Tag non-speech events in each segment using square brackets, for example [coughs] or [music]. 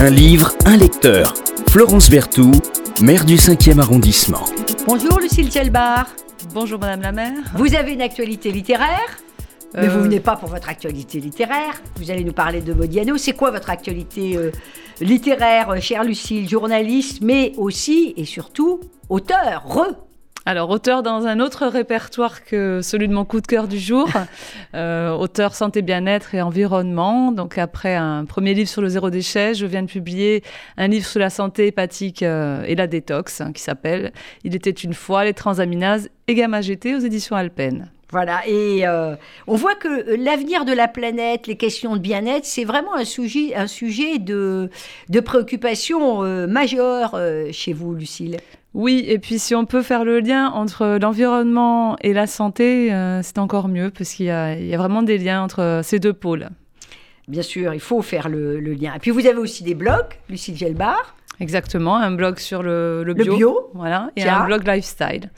Un livre, un lecteur. Florence Berthoud, maire du 5e arrondissement. Bonjour Lucille Gelbar. Bonjour Madame la maire. Vous avez une actualité littéraire? Mais Euh, vous venez pas pour votre actualité littéraire. Vous allez nous parler de Modiano. C'est quoi votre actualité euh, littéraire, euh, chère Lucille, journaliste, mais aussi et surtout auteur, re Alors, auteur dans un autre répertoire que celui de mon coup de cœur du jour, [laughs] euh, auteur santé, bien-être et environnement. Donc, après un premier livre sur le zéro déchet, je viens de publier un livre sur la santé hépatique euh, et la détox hein, qui s'appelle Il était une fois les transaminases et gamma GT aux éditions Alpen. Voilà, et euh, on voit que l'avenir de la planète, les questions de bien-être, c'est vraiment un sujet, un sujet de, de préoccupation euh, majeure euh, chez vous, Lucille. Oui, et puis si on peut faire le lien entre l'environnement et la santé, euh, c'est encore mieux parce qu'il y, a- il y a vraiment des liens entre ces deux pôles. Bien sûr, il faut faire le, le lien. Et puis vous avez aussi des blogs, Lucille Gelbar, Exactement, un blog sur le, le le bio. bio, Voilà, et un blog lifestyle,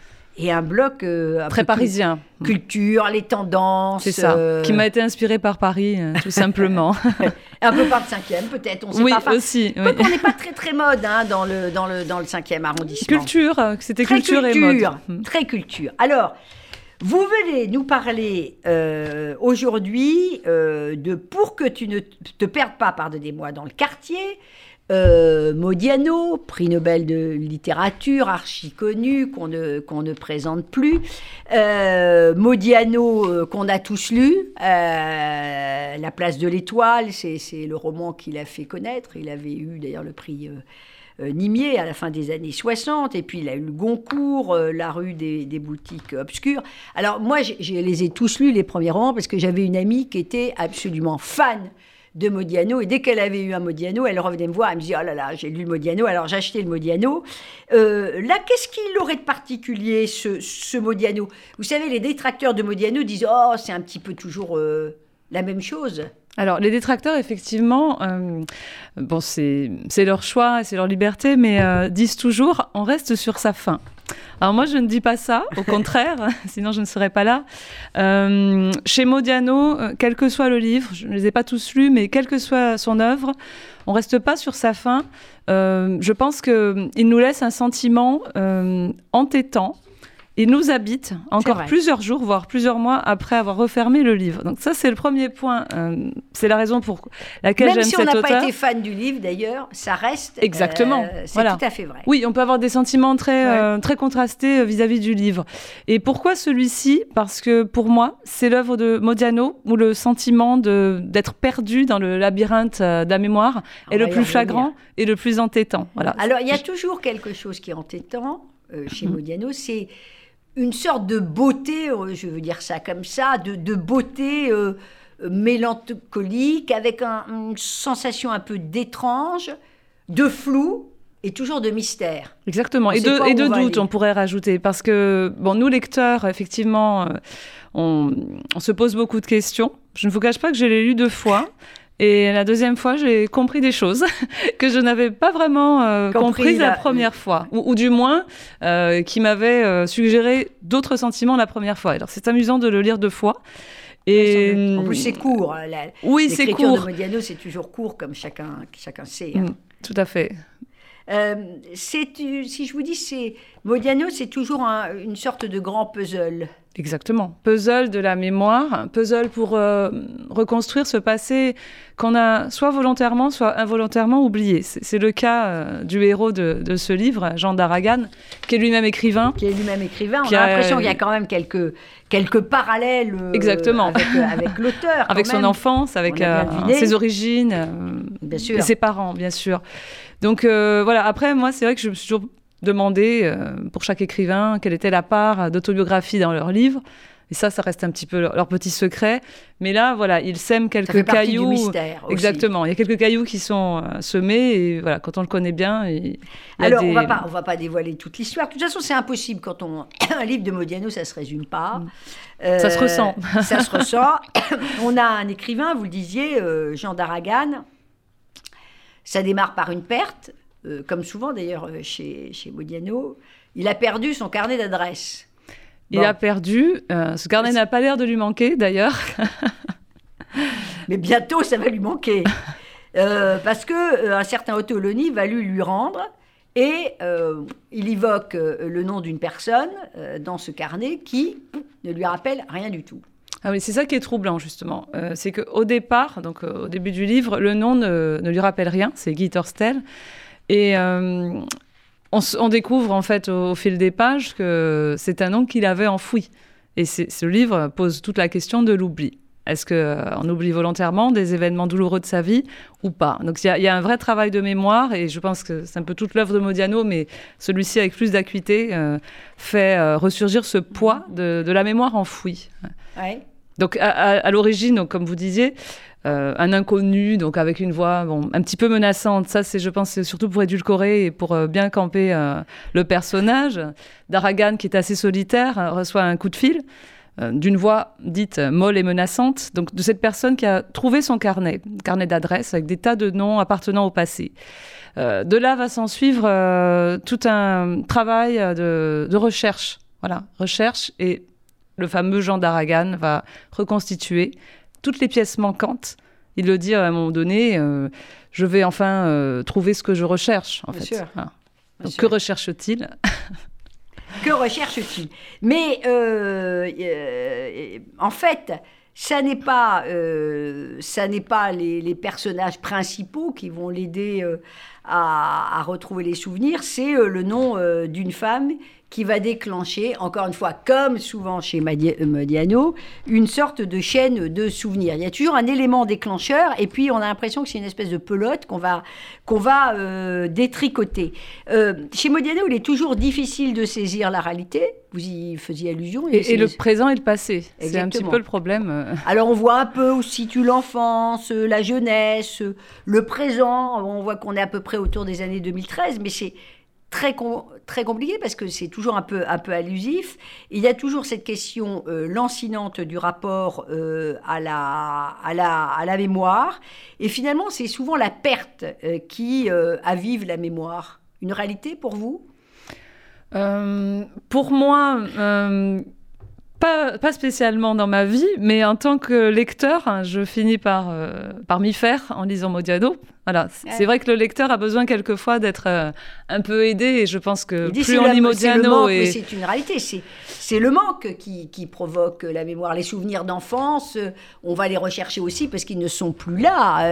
et un blog euh, un très parisien. cul- Culture, les tendances. C'est ça, euh, qui m'a été inspiré par Paris, euh, tout simplement. [laughs] Un peu par le cinquième, peut-être, on sait oui, pas. Enfin, aussi. oui. on n'est pas très très mode hein, dans, le, dans, le, dans le cinquième arrondissement. Culture, c'était Très culture, et culture, mode. Très culture. Alors, vous venez nous parler euh, aujourd'hui euh, de Pour que tu ne te perdes pas, pardonnez-moi, dans le quartier. Euh, Modiano, prix Nobel de littérature, archi connu, qu'on ne, présente plus. Modiano, qu'on a tous lu. La place de l'étoile, c'est c'est le roman qu'il a fait connaître. Il avait eu d'ailleurs le prix Nimier à la fin des années 60, et puis il a eu le Goncourt, euh, la rue des, boutiques obscures. Alors moi, je les ai tous lus, les premiers romans, parce que j'avais une amie qui était absolument fan de Modiano, et dès qu'elle avait eu un Modiano, elle revenait me voir, elle me disait, oh là là, j'ai lu le Modiano, alors j'ai acheté le Modiano. Euh, là, qu'est-ce qu'il aurait de particulier, ce, Modiano? Vous savez, les détracteurs de Modiano disent, oh, c'est un petit peu toujours euh, la même chose. Alors, les détracteurs, effectivement, euh, bon, c'est leur choix, c'est leur liberté, mais euh, disent toujours on reste sur sa fin. Alors, moi, je ne dis pas ça, au [laughs] contraire, [laughs] sinon je ne serais pas là. Euh, chez Modiano, quel que soit le livre, je ne les ai pas tous lus, mais quelle que soit son œuvre, on reste pas sur sa fin. Je pense qu'il nous laisse un sentiment entêtant. Il nous habite encore plusieurs jours, voire plusieurs mois après avoir refermé le livre. Donc ça, c'est le premier point. Euh, c'est la raison pour laquelle Même j'aime si on cet n'a auteur. pas été fan du livre, d'ailleurs, ça reste. Exactement, euh, c'est voilà. tout à fait vrai. Oui, on peut avoir des sentiments très, euh, très contrastés vis-à-vis du livre. Et pourquoi celui-ci? Parce que pour moi, c'est l'œuvre de Modiano où le sentiment de- d'être perdu dans le labyrinthe de la mémoire On est le plus flagrant et le plus entêtant. Voilà. Alors, il y a toujours quelque chose qui est entêtant chez Mhm. Modiano, c'est une sorte de beauté, euh, je veux dire ça comme ça, de, de beauté euh, mélancolique, avec un- une sensation un peu d'étrange, de flou et toujours de mystère. Exactement. On Et de, et doute, on pourrait rajouter. Parce que, bon, nous, lecteurs, effectivement, euh, on, on se pose beaucoup de questions. Je ne vous cache pas que je l'ai lu deux fois. Et la deuxième fois, j'ai compris des choses [laughs] que je n'avais pas vraiment euh, Compris comprises la, la- première fois. Ou, ou du moins, euh, qui m'avaient euh, suggéré d'autres sentiments la première fois. Alors, c'est amusant de le lire deux fois. Et, en plus, c'est court. hein, la- Oui, c'est L'écriture de court. Modiano, c'est toujours court, comme chacun, chacun sait. hein. Mm, Tout à fait. Euh, si je vous dis, c'est Modiano, c'est toujours un- une sorte de grand puzzle. Exactement. Puzzle de la mémoire, puzzle pour euh, reconstruire ce passé qu'on a soit volontairement, soit involontairement oublié. C'est le cas euh, du héros de, de ce livre, Jean d'Aragan, qui est lui-même écrivain. qui est lui-même écrivain. On a a- l'impression qu'il y a quand même quelques, quelques parallèles euh, Exactement. avec, euh, avec [laughs] l'auteur. Avec son enfance, avec euh, ses origines, euh, Bien sûr. et ses parents, bien sûr. Donc euh, voilà, après, moi, c'est vrai que je me suis toujours demandé, euh, pour chaque écrivain, quelle était la part d'autobiographie dans leur livre. Et ça, ça reste un petit peu leur, leur petit secret. Mais là, voilà, ils sèment Ça quelques fait partie cailloux. du mystère aussi. Exactement. Il y a quelques cailloux qui sont euh, semés et voilà, quand on le connaît bien, il il y a Alors, des- on va pas, on va pas dévoiler toute l'histoire. De toute façon, c'est impossible quand on [coughs] un livre de Modiano, ça se résume pas. Euh, Ça se ressent. [laughs] ça se ressent. [coughs] on a un écrivain, vous le disiez, Jean d'Aragan. Ça démarre par une perte, euh, comme souvent d'ailleurs euh, chez, chez Modiano. Il a perdu son carnet d'adresses. il Bon. a perdu. euh, ce carnet n'a pas l'air de lui manquer, d'ailleurs. [laughs] Mais bientôt, ça va lui manquer. Euh, parce que un certain Ottoloni va lui lui rendre et il évoque le nom d'une personne dans ce carnet qui ne lui rappelle rien du tout. Ah oui, c'est ça qui est troublant justement. Euh, c'est qu'au départ, donc euh, au début du livre, le nom ne, ne lui rappelle rien. C'est Guy Torstel. Et euh, on, découvre en fait au, fil des pages que c'est un nom qu'il avait enfoui. Et ce livre pose toute la question de l'oubli. Est-ce qu'on oublie volontairement des événements douloureux de sa vie ou pas? Donc il y, a- un vrai travail de mémoire et je pense que c'est un peu toute l'œuvre de Modiano, mais celui-ci avec plus d'acuité euh, fait euh, ressurgir ce poids de, de la mémoire enfouie. Ouais. Donc à, l'origine, comme vous disiez, euh, un inconnu, donc avec une voix bon, un petit peu menaçante. Ça, c'est, je pense, surtout pour édulcorer et pour euh, bien camper euh, le personnage. Daragan, qui est assez solitaire, reçoit un coup de fil d'une voix dite molle et menaçante, donc de cette personne qui a trouvé son carnet, carnet d'adresses avec des tas de noms appartenant au passé. De là va s'en suivre tout un travail de, de recherche. Voilà, recherche et le fameux Jean d'Aragan va reconstituer toutes les pièces manquantes. Il le dit à un moment donné, euh, je vais enfin euh, trouver ce que je recherche. En Bien fait. sûr. Voilà. Bien Donc, sûr. que recherche-t-il? [laughs] Que recherche-t-il? Mais euh, en fait, ça n'est pas, ça n'est pas les, les personnages principaux qui vont l'aider à, à retrouver les souvenirs. C'est le nom d'une femme qui va déclencher, encore une fois, comme souvent chez euh, Modiano, une sorte de chaîne de souvenirs. Il y a toujours un élément déclencheur, et puis on a l'impression que c'est une espèce de pelote qu'on va, qu'on va euh, détricoter. Euh, chez Modiano, il est toujours difficile de saisir la réalité. Vous y faisiez allusion. et, et le présent et le passé. C'est un petit peu le problème. alors on voit un peu où se situe l'enfance, la jeunesse, le présent. On voit qu'on est à peu près autour des années 2013, mais c'est très, très compliqué parce que c'est toujours un peu, un peu allusif. Il y a toujours cette question euh, lancinante du rapport euh, à, la, à, la, à la mémoire. Et finalement, c'est souvent la perte euh, qui avive la mémoire. Une réalité pour vous? Pour moi, pas, pas spécialement dans ma vie, mais en tant que lecteur, hein, je finis par, euh, par m'y faire en lisant Modiano. Voilà, Ouais. c'est vrai que le lecteur a besoin quelquefois d'être euh, un peu aidé, et je pense que plus on lit Modiano et c'est une réalité. C'est, le manque qui, qui provoque la mémoire. Les souvenirs d'enfance, euh, on va les rechercher aussi parce qu'ils ne sont plus là.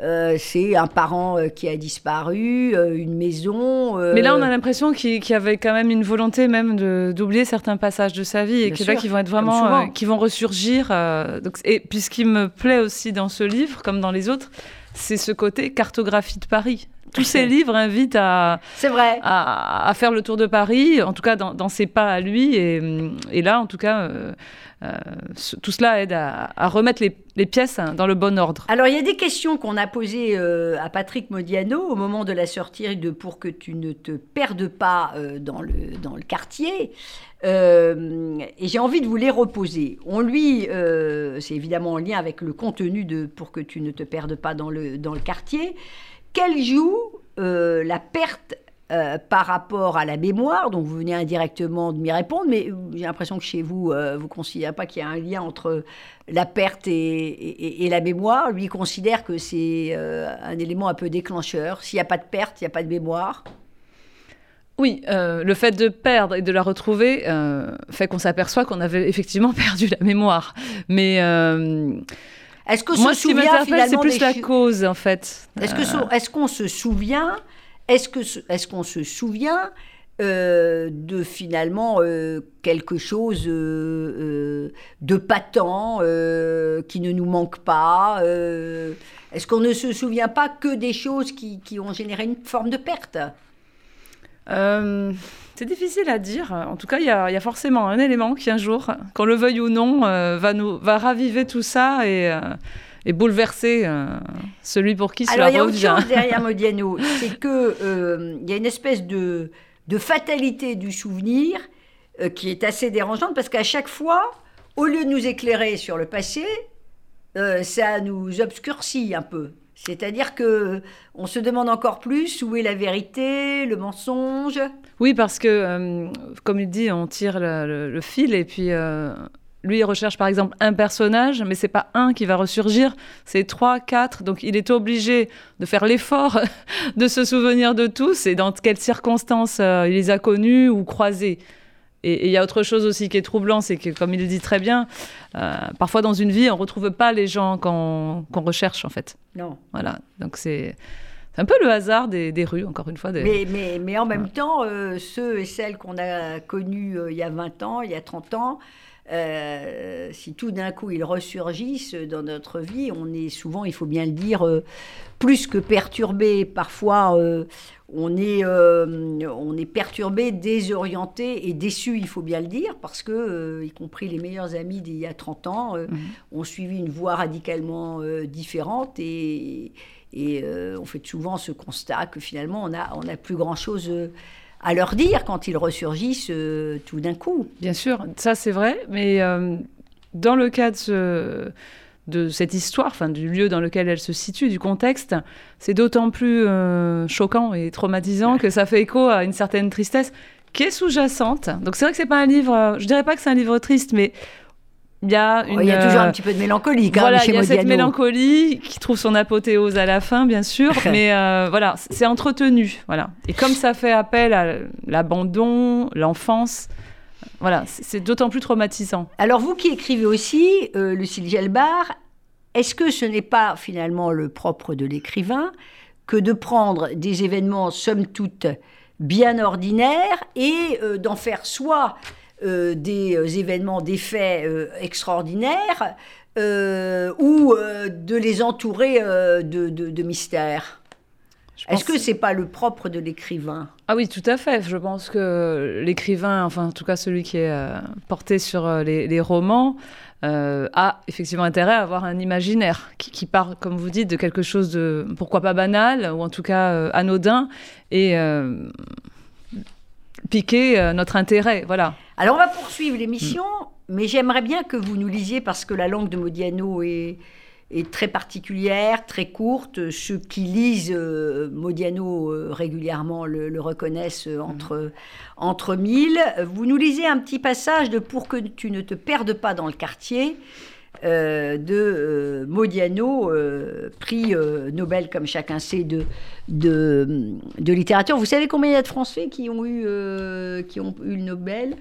Euh, c'est un parent qui a disparu, une maison. Mais là, on a l'impression qu'il y avait quand même une volonté même d'oublier certains passages de sa vie et Bien que qui vont être vraiment, euh, qui vont ressurgir. euh, donc, et puis, ce qui me plaît aussi dans ce livre, comme dans les autres, c'est ce côté cartographie de Paris. Tous ces livres invitent à, vrai. à, à faire le tour de Paris, en tout cas dans, dans ses pas à lui. Et, et là, en tout cas, euh, euh, ce- tout cela aide à, à remettre les, les pièces hein, dans le bon ordre. Alors, il y a des questions qu'on a posées euh, à Patrick Modiano au moment de la sortie de Pour que tu ne te perdes pas euh, dans, le, quartier. Euh, et j'ai envie de vous les reposer. On lui, c'est évidemment en lien avec le contenu de Pour que tu ne te perdes pas dans le, dans le quartier. Quelle joue la perte euh, par rapport à la mémoire, donc vous venez indirectement de m'y répondre, mais j'ai l'impression que chez vous, euh, vous ne considérez pas qu'il y a un lien entre la perte et, et- et la mémoire. Lui il considère que c'est euh, un élément un peu déclencheur. S'il n'y a pas de perte, il n'y a pas de mémoire. Oui, euh, le fait de perdre et de la retrouver euh, fait qu'on s'aperçoit qu'on avait effectivement [laughs] perdu la mémoire. Mais euh, Est-ce qu'on moi, ce qui m'interpelle, c'est plus la cause, en fait. Est-ce que est-ce qu'on se souvient Est-ce qu'on se souvient euh, de finalement euh, quelque chose euh, de patent qui ne nous manque pas Est-ce qu'on ne se souvient pas que des choses qui, ont généré une forme de perte? C'est difficile à dire. En tout cas, il y, a forcément un élément qui, un jour, qu'on le veuille ou non, va, nous, raviver tout ça et bouleverser euh, celui pour qui Alors cela il y a autre revient. chose derrière [laughs] Modiano, c'est que euh, il y a une espèce de, de fatalité du souvenir euh, qui est assez dérangeante parce qu'à chaque fois, au lieu de nous éclairer sur le passé, euh, ça nous obscurcit un peu. C'est-à-dire que on se demande encore plus où est la vérité, le mensonge. Oui, parce que, comme il dit, on tire le, le- le fil et puis lui, il recherche par exemple un personnage, mais c'est pas un qui va ressurgir, c'est trois, quatre. Donc il est obligé de faire l'effort [laughs] de se souvenir de tous et dans quelles circonstances euh, il les a connus ou croisés. Et il y a autre chose aussi qui est troublant, c'est que, comme il le dit très bien, euh, parfois dans une vie, on ne retrouve pas les gens qu'on recherche, en fait. Non. Voilà. Donc c'est. un peu le hasard des, rues, encore une fois. Mais, mais, mais, en même temps, euh, ceux et celles qu'on a connus il y a 20 ans, il y a 30 ans, euh, si tout d'un coup ils ressurgissent dans notre vie, on est souvent, il faut bien le dire, euh, plus que perturbé. Parfois, euh, on, est, on est perturbé, désorienté et déçu, il faut bien le dire, parce que, y compris les meilleurs amis d'il y a 30 ans, mhm. ont suivi une voie radicalement différente et, et on fait souvent ce constat que finalement, on n'a on a plus grand-chose à leur dire quand ils ressurgissent euh, tout d'un coup. Bien sûr, ça c'est vrai, mais euh, dans le cas de, cette histoire, enfin du lieu dans lequel elle se situe, du contexte, c'est d'autant plus euh, choquant et traumatisant que ça fait écho à une certaine tristesse qui est sous-jacente. Donc c'est vrai que c'est pas un livre, je dirais pas que c'est un livre triste, mais il y a, il y a toujours un petit peu de mélancolie quand voilà, chez il y a cette mélancolie qui trouve son apothéose à la fin, bien sûr, [laughs] mais euh, voilà, c'est entretenu, voilà. Et comme ça fait appel à l'abandon, l'enfance, voilà, c'est d'autant plus traumatisant. Alors vous qui écrivez aussi, euh, Lucille Gelbar, est-ce que ce n'est pas finalement le propre de l'écrivain que de prendre des événements somme toute bien ordinaires et euh, d'en faire soit euh, des euh, événements, des faits euh, extraordinaires, ou de les entourer de, de, mystères Est-ce que c'est pas le propre de l'écrivain? Ah oui, tout à fait. Je pense que l'écrivain, enfin en tout cas celui qui est porté sur les, romans, a effectivement intérêt à avoir un imaginaire qui, qui, part, comme vous dites, de quelque chose de pourquoi pas banal ou en tout cas anodin et piquer notre intérêt. Voilà. Alors on va poursuivre l'émission, mais j'aimerais bien que vous nous lisiez, parce que la langue de Modiano est, très particulière, très courte. Ceux qui lisent euh, Modiano euh, régulièrement le, reconnaissent euh, entre, entre mille. Vous nous lisez un petit passage de Pour que tu ne te perdes pas dans le quartier. De Modiano, prix Nobel, comme chacun sait, de, de, de, littérature. Vous savez combien il y a de Français qui ont eu, qui ont eu le Nobel?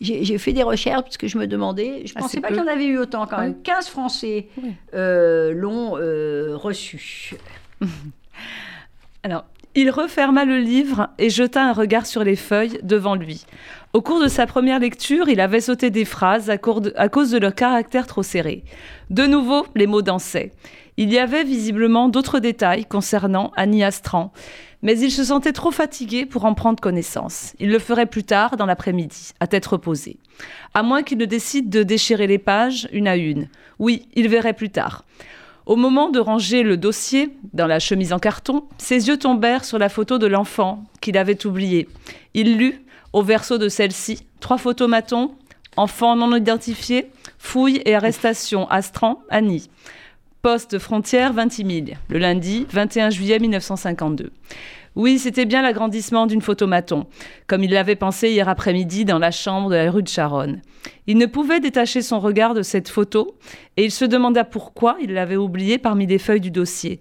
J'ai fait des recherches parce que je me demandais, je ne pensais pas qu'il y en avait eu autant quand même. 15 Français euh, l'ont euh, reçu. [laughs] Alors, il referma le livre et jeta un regard sur les feuilles devant lui. Au cours de sa première lecture, il avait sauté des phrases à, cause de leur caractère trop serré. De nouveau, les mots dansaient. Il y avait visiblement d'autres détails concernant Annie Astran mais il se sentait trop fatigué pour en prendre connaissance. Il le ferait plus tard, dans l'après-midi, à tête reposée. À moins qu'il ne décide de déchirer les pages une à une. Oui, il verrait plus tard. Au moment de ranger le dossier dans la chemise en carton, ses yeux tombèrent sur la photo de l'enfant qu'il avait oublié. Il lut, au verso de celle-ci, trois photomatons, enfant non identifié, fouille et arrestation, Astran, Annie. Poste frontière 20 000, le lundi 21 juillet 1952. Oui, c'était bien l'agrandissement d'une photomaton, comme il l'avait pensé hier après-midi dans la chambre de la rue de Charonne. Il ne pouvait détacher son regard de cette photo, et il se demanda pourquoi il l'avait oubliée parmi les feuilles du dossier.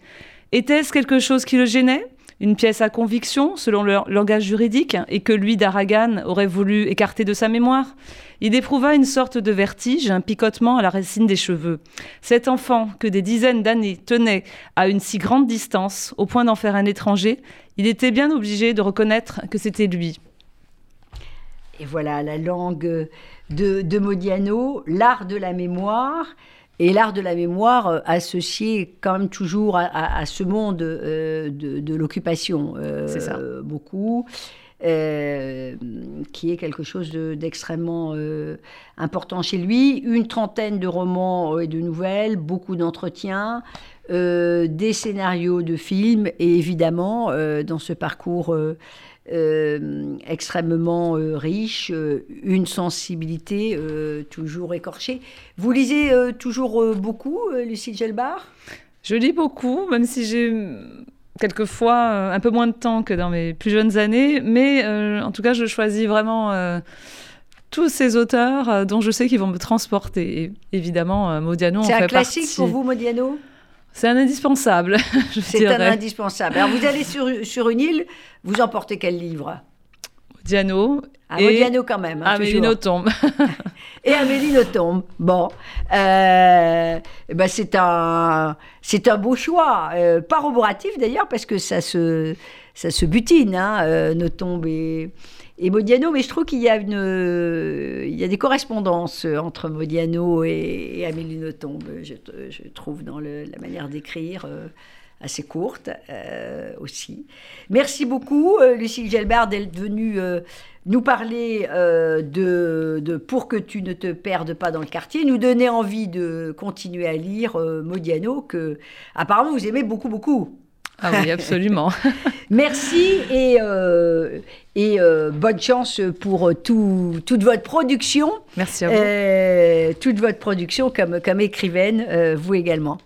Était-ce quelque chose qui le gênait? Une pièce à conviction, selon le langage juridique, et que lui, d'Aragan, aurait voulu écarter de sa mémoire. Il éprouva une sorte de vertige, un picotement à la racine des cheveux. Cet enfant, que des dizaines d'années tenait à une si grande distance, au point d'en faire un étranger, il était bien obligé de reconnaître que c'était lui. Et voilà la langue de, de Modiano, l'art de la mémoire. Et l'art de la mémoire euh, associé quand même toujours à, ce monde euh, de, l'occupation. Euh, C'est ça. Beaucoup. qui est quelque chose d'extrêmement important chez lui. Une trentaine de romans et de nouvelles, beaucoup d'entretiens, des scénarios de films et évidemment, dans ce parcours euh, extrêmement euh, riche, euh, une sensibilité toujours écorchée. Vous lisez toujours beaucoup, Lucie Gelbar Je lis beaucoup, même si j'ai quelquefois un peu moins de temps que dans mes plus jeunes années, mais en tout cas, je choisis vraiment tous ces auteurs euh, dont je sais qu'ils vont me transporter. Et évidemment, euh, Modiano en fait C'est un classique partie. pour vous, Modiano? C'est un indispensable, [laughs] je C'est un indispensable. Alors, vous allez sur, sur une île, vous emportez quel livre? Modiano Un et Modiano quand même. hein, Amélie toujours. Nothomb. [laughs] Et Amélie Nothomb. Bon, euh, ben c'est un, c'est un beau choix, euh, pas roboratif d'ailleurs parce que ça se, ça se butine, hein, euh, Nothomb et, et Modiano, mais je trouve qu'il y a une, il y a des correspondances entre Modiano et, Amélie Nothomb, je, trouve dans la manière d'écrire. euh, assez courte euh, aussi. Merci beaucoup, euh, Lucille Gelbard, d'être venue euh, nous parler de, de Pour que tu ne te perdes pas dans le quartier, nous donner envie de continuer à lire Modiano, que apparemment vous aimez beaucoup, beaucoup. Ah oui, absolument. [laughs] Merci et, euh, et euh, bonne chance pour tout, toute votre production, Merci à vous. euh, toute votre production comme, comme écrivaine, euh, vous également.